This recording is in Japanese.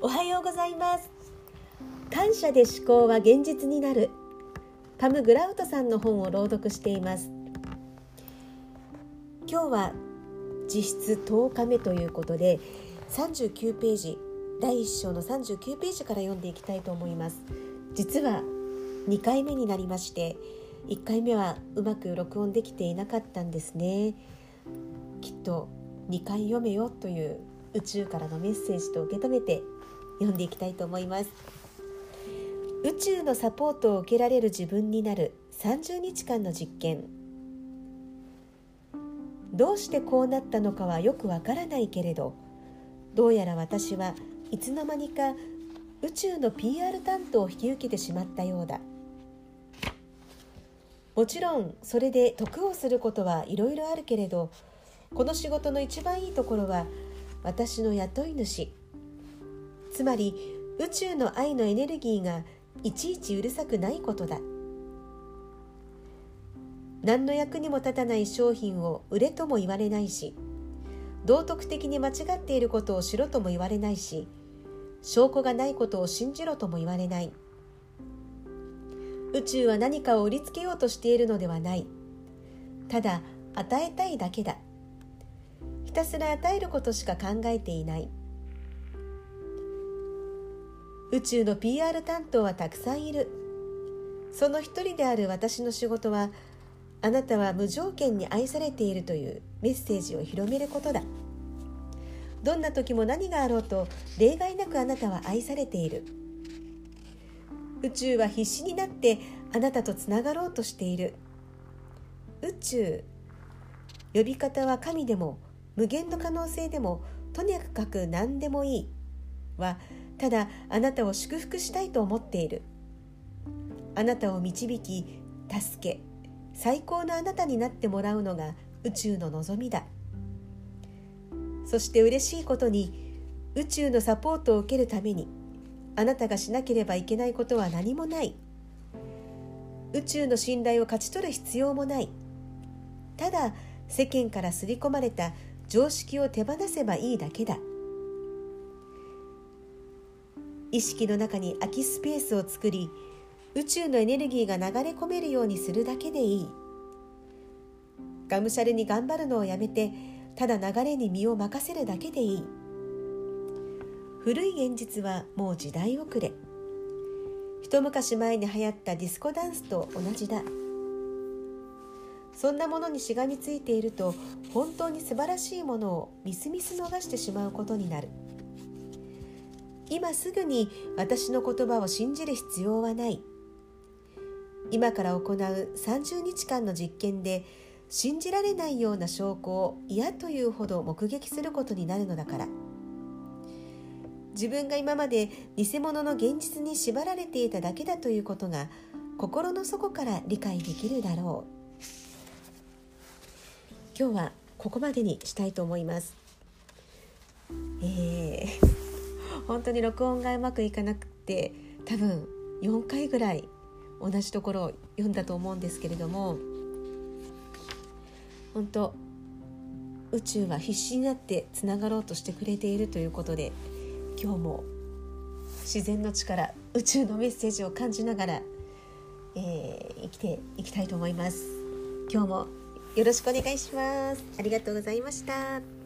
おはようございます。感謝で思考は現実になる。パム・グラウトさんの本を朗読しています。今日は実質10日目ということで39ページ第1章の39ページから読んでいきたいと思います。実は2回目になりまして1回目はうまく録音できていなかったんですね。きっと2回読めよという宇宙からのメッセージと受け止めて読んでいきたいと思います。宇宙のサポートを受けられる自分になる30日間の実験。どうしてこうなったのかはよくわからないけれどどうやら私はいつの間にか宇宙の PR 担当を引き受けてしまったようだ。もちろんそれで得をすることはいろいろあるけれどこの仕事の一番いいところは私の雇い主つまり宇宙の愛のエネルギーがいちいちうるさくないことだ。何の役にも立たない商品を売れとも言われないし道徳的に間違っていることをしろとも言われないし証拠がないことを信じろとも言われない。宇宙は何かを売りつけようとしているのではない。ただ与えたいだけだ。ひたすら与えることしか考えていない。宇宙の PR 担当はたくさんいる。その一人である私の仕事はあなたは無条件に愛されているというメッセージを広めることだ。どんな時も何があろうと例外なくあなたは愛されている。宇宙は必死になってあなたとつながろうとしている。宇宙呼び方は神でも無限の可能性でもとにかく何でもいいはただあなたを祝福したいと思っている。あなたを導き助け最高のあなたになってもらうのが宇宙の望みだ。そして嬉しいことに宇宙のサポートを受けるためにあなたがしなければいけないことは何もない。宇宙の信頼を勝ち取る必要もない。ただ世間から刷り込まれた常識を手放せばいいだけだ。意識の中に空きスペースを作り宇宙のエネルギーが流れ込めるようにするだけでいい。がむしゃらに頑張るのをやめてただ流れに身を任せるだけでいい。古い現実はもう時代遅れ。一昔前に流行ったディスコダンスと同じだ。そんなものにしがみついていると本当に素晴らしいものをみすみす逃してしまうことになる。今すぐに私の言葉を信じる必要はない。今から行う30日間の実験で信じられないような証拠を嫌というほど目撃することになるのだから。自分が今まで偽物の現実に縛られていただけだということが心の底から理解できるだろう。今日はここまでにしたいと思います。本当に録音がうまくいかなくて多分4回ぐらい同じところを読んだと思うんですけれども本当宇宙は必死になってつながろうとしてくれているということで今日も自然の力宇宙のメッセージを感じながら、えー、生きていきたいと思います。今日もよろしくお願いします。ありがとうございました。